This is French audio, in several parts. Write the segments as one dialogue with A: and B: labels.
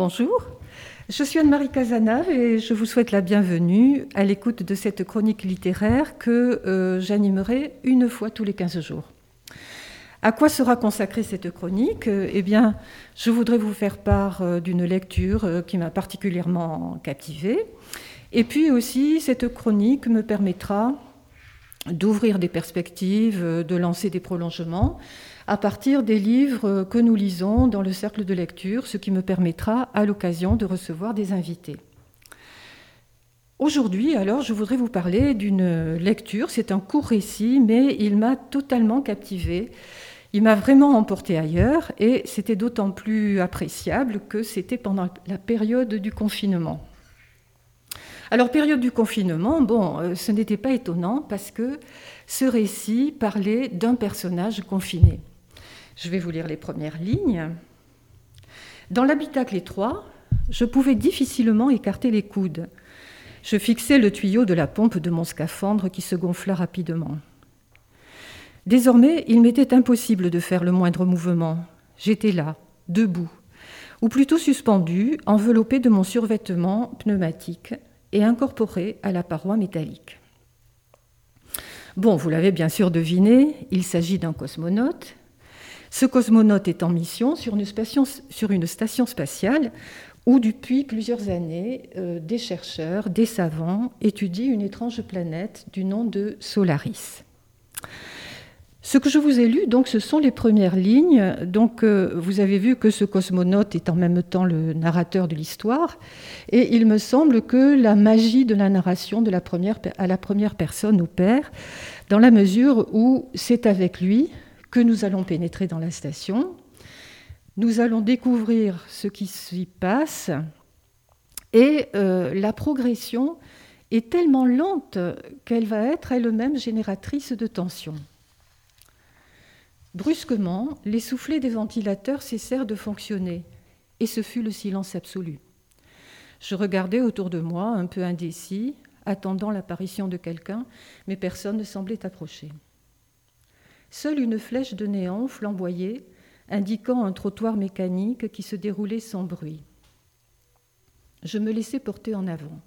A: Bonjour, je suis Anne-Marie Casanave et je vous souhaite la bienvenue à l'écoute de cette chronique littéraire que euh, j'animerai une fois tous les 15 jours. À quoi sera consacrée cette chronique? Eh bien, je voudrais vous faire part euh, d'une lecture euh, qui m'a particulièrement captivée. Et puis aussi, cette chronique me permettra d'ouvrir des perspectives, de lancer des prolongements à partir des livres que nous lisons dans le cercle de lecture, ce qui me permettra à l'occasion de recevoir des invités. Aujourd'hui, alors, je voudrais vous parler d'une lecture. C'est un court récit, mais il m'a totalement captivé. Il m'a vraiment emporté ailleurs et c'était d'autant plus appréciable que c'était pendant la période du confinement. Alors, période du confinement, bon, euh, ce n'était pas étonnant parce que ce récit parlait d'un personnage confiné. Je vais vous lire les premières lignes. Dans l'habitacle étroit, je pouvais difficilement écarter les coudes. Je fixais le tuyau de la pompe de mon scaphandre qui se gonfla rapidement. Désormais, il m'était impossible de faire le moindre mouvement. J'étais là, debout, ou plutôt suspendu, enveloppé de mon survêtement pneumatique et incorporé à la paroi métallique. Bon, vous l'avez bien sûr deviné, il s'agit d'un cosmonaute, ce cosmonaute est en mission sur une station, spatiale où depuis plusieurs années, euh, des chercheurs, des savants étudient une étrange planète du nom de Solaris. Ce que je vous ai lu, donc, ce sont les premières lignes. Donc, euh, vous avez vu que ce cosmonaute est en même temps le narrateur de l'histoire, et il me semble que la magie de la narration de la première, à la première personne opère, dans la mesure où c'est avec lui, que nous allons pénétrer dans la station. Nous allons découvrir ce qui s'y passe et euh, la progression est tellement lente qu'elle va être elle-même génératrice de tension. Brusquement, les soufflets des ventilateurs cessèrent de fonctionner et ce fut le silence absolu. Je regardais autour de moi, un peu indécis, attendant l'apparition de quelqu'un, mais personne ne semblait approcher. Seule une flèche de néant flamboyait, indiquant un trottoir mécanique qui se déroulait sans bruit. Je me laissais porter en avant.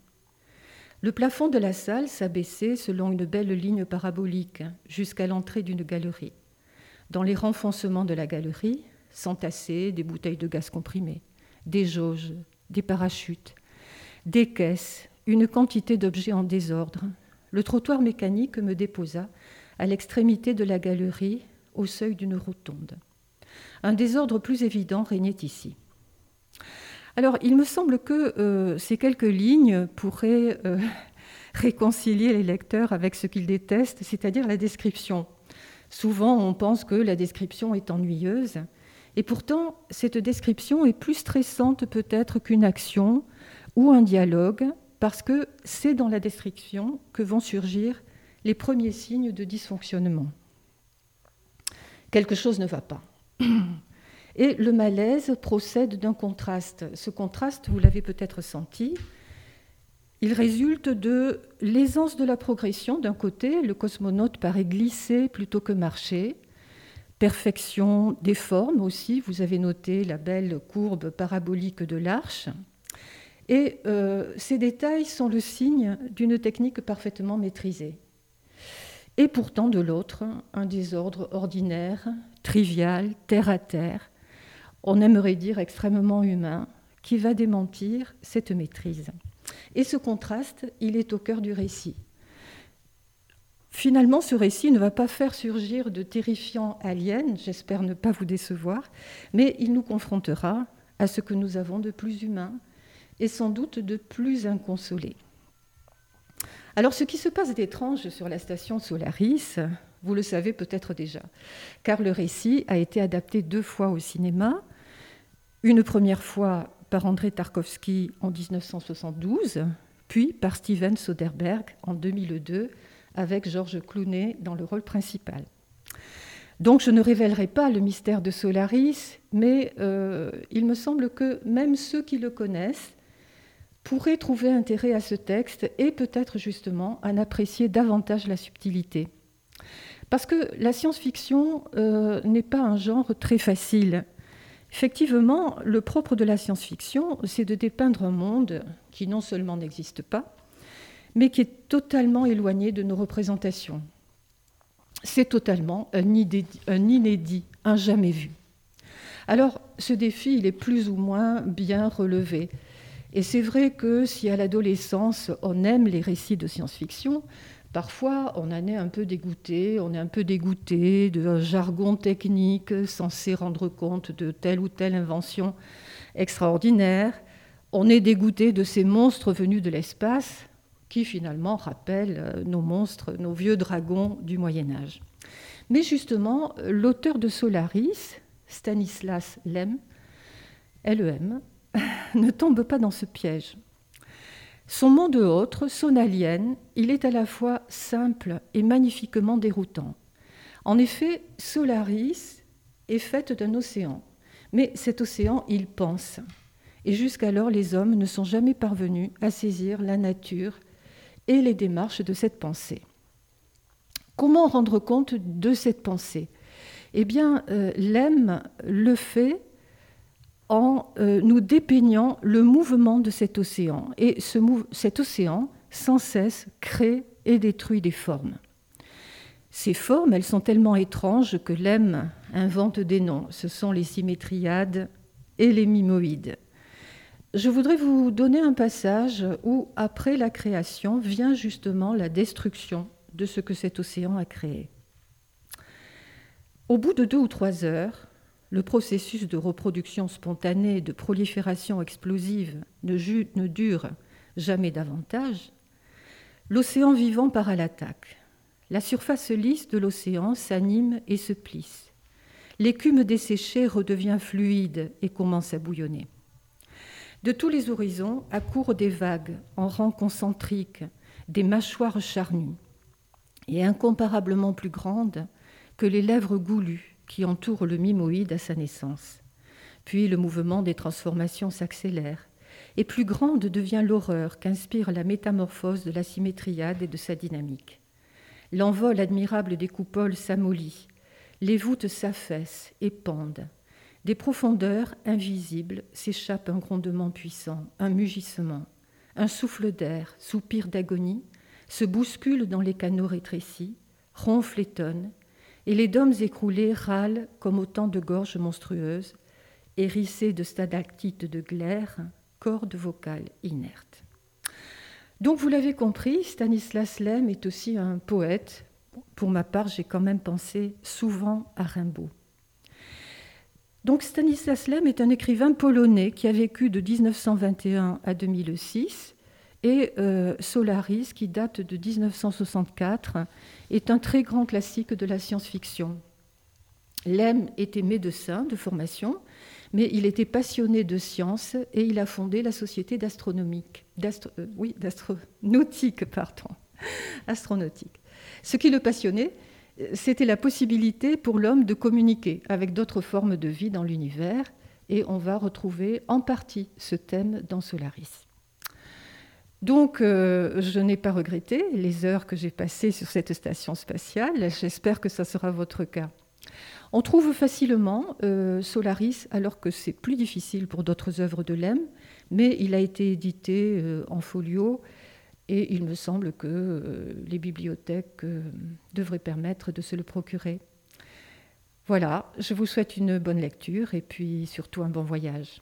A: Le plafond de la salle s'abaissait selon une belle ligne parabolique jusqu'à l'entrée d'une galerie. Dans les renfoncements de la galerie s'entassaient des bouteilles de gaz comprimé, des jauges, des parachutes, des caisses, une quantité d'objets en désordre. Le trottoir mécanique me déposa à l'extrémité de la galerie, au seuil d'une rotonde. Un désordre plus évident régnait ici. Alors, il me semble que euh, ces quelques lignes pourraient euh, réconcilier les lecteurs avec ce qu'ils détestent, c'est-à-dire la description. Souvent, on pense que la description est ennuyeuse, et pourtant, cette description est plus stressante peut-être qu'une action ou un dialogue, parce que c'est dans la description que vont surgir les premiers signes de dysfonctionnement. Quelque chose ne va pas. Et le malaise procède d'un contraste. Ce contraste, vous l'avez peut-être senti, il résulte de l'aisance de la progression. D'un côté, le cosmonaute paraît glisser plutôt que marcher. Perfection des formes aussi, vous avez noté la belle courbe parabolique de l'arche. Et euh, ces détails sont le signe d'une technique parfaitement maîtrisée et pourtant de l'autre, un désordre ordinaire, trivial, terre à terre, on aimerait dire extrêmement humain, qui va démentir cette maîtrise. Et ce contraste, il est au cœur du récit. Finalement, ce récit ne va pas faire surgir de terrifiants aliens, j'espère ne pas vous décevoir, mais il nous confrontera à ce que nous avons de plus humain et sans doute de plus inconsolé. Alors ce qui se passe d'étrange sur la station Solaris, vous le savez peut-être déjà, car le récit a été adapté deux fois au cinéma, une première fois par André Tarkovsky en 1972, puis par Steven Soderbergh en 2002, avec Georges Clooney dans le rôle principal. Donc je ne révélerai pas le mystère de Solaris, mais euh, il me semble que même ceux qui le connaissent pourrait trouver intérêt à ce texte et peut-être justement en apprécier davantage la subtilité. Parce que la science-fiction euh, n'est pas un genre très facile. Effectivement, le propre de la science-fiction, c'est de dépeindre un monde qui non seulement n'existe pas, mais qui est totalement éloigné de nos représentations. C'est totalement un inédit, un jamais vu. Alors, ce défi, il est plus ou moins bien relevé. Et c'est vrai que si à l'adolescence, on aime les récits de science-fiction, Parfois, on en est un peu dégoûté, on est un peu dégoûté de jargon technique censé rendre compte de telle ou telle invention extraordinaire. On est dégoûté de ces monstres venus de l'espace qui finalement rappellent euh, nos monstres, nos vieux dragons du Moyen Âge. Mais justement, l'auteur de Solaris, Stanislas Lem, LEM, ne tombe pas dans ce piège. Son monde autre, son alien, il est à la fois simple et magnifiquement déroutant. En effet, Solaris est faite d'un océan, mais cet océan, il pense. Et jusqu'alors, les hommes ne sont jamais parvenus à saisir la nature et les démarches de cette pensée. Comment rendre compte de cette pensée? Eh bien, euh, le fait en euh, nous dépeignant le mouvement de cet océan. Et ce cet océan, sans cesse, crée et détruit des formes. Ces formes, elles sont tellement étranges que Lem invente des noms. Ce sont les symétriades et les mimoïdes. Je voudrais vous donner un passage où, après la création, vient justement la destruction de ce que cet océan a créé. Au bout de deux ou trois heures, le processus de reproduction spontanée, de prolifération explosive ne, dure jamais davantage, l'océan vivant part à l'attaque. La surface lisse de l'océan s'anime et se plisse. L'écume desséchée redevient fluide et commence à bouillonner. De tous les horizons accourent des vagues en rang concentrique, des mâchoires charnues, et incomparablement plus grandes que les lèvres goulues qui entoure le mimoïde à sa naissance. Puis le mouvement des transformations s'accélère, et plus grande devient l'horreur qu'inspire la métamorphose de la symétriade et de sa dynamique. L'envol admirable des coupoles s'amollit, les voûtes s'affaissent et pendent. Des profondeurs invisibles s'échappe un grondement puissant, un mugissement, un souffle d'air, soupir d'agonie, se bouscule dans les canaux rétrécis, ronfle et tonne, et les dômes écroulés râlent comme autant de gorges monstrueuses, hérissées de stalactites de glaire, cordes vocales inertes. Donc vous l'avez compris, Stanislas Lem est aussi un poète. Pour ma part, j'ai quand même pensé souvent à Rimbaud. Donc Stanislas Lem est un écrivain polonais qui a vécu de 1921 à 2006 et euh, Solaris, qui date de 1964, est un très grand classique de la science-fiction. Lem était médecin de formation, mais il était passionné de science et il a fondé la Société d'astronomique, euh, oui, d'astronautique, pardon, astronautique. Ce qui le passionnait, c'était la possibilité pour l'homme de communiquer avec d'autres formes de vie dans l'univers, et on va retrouver en partie ce thème dans Solaris. Donc, euh, je n'ai pas regretté les heures que j'ai passées sur cette station spatiale. J'espère que ça sera votre cas. On trouve facilement euh, Solaris, alors que c'est plus difficile pour d'autres œuvres de Lem, mais il a été édité euh, en folio et il me semble que les bibliothèques devraient permettre de se le procurer. Voilà, je vous souhaite une bonne lecture et puis surtout un bon voyage.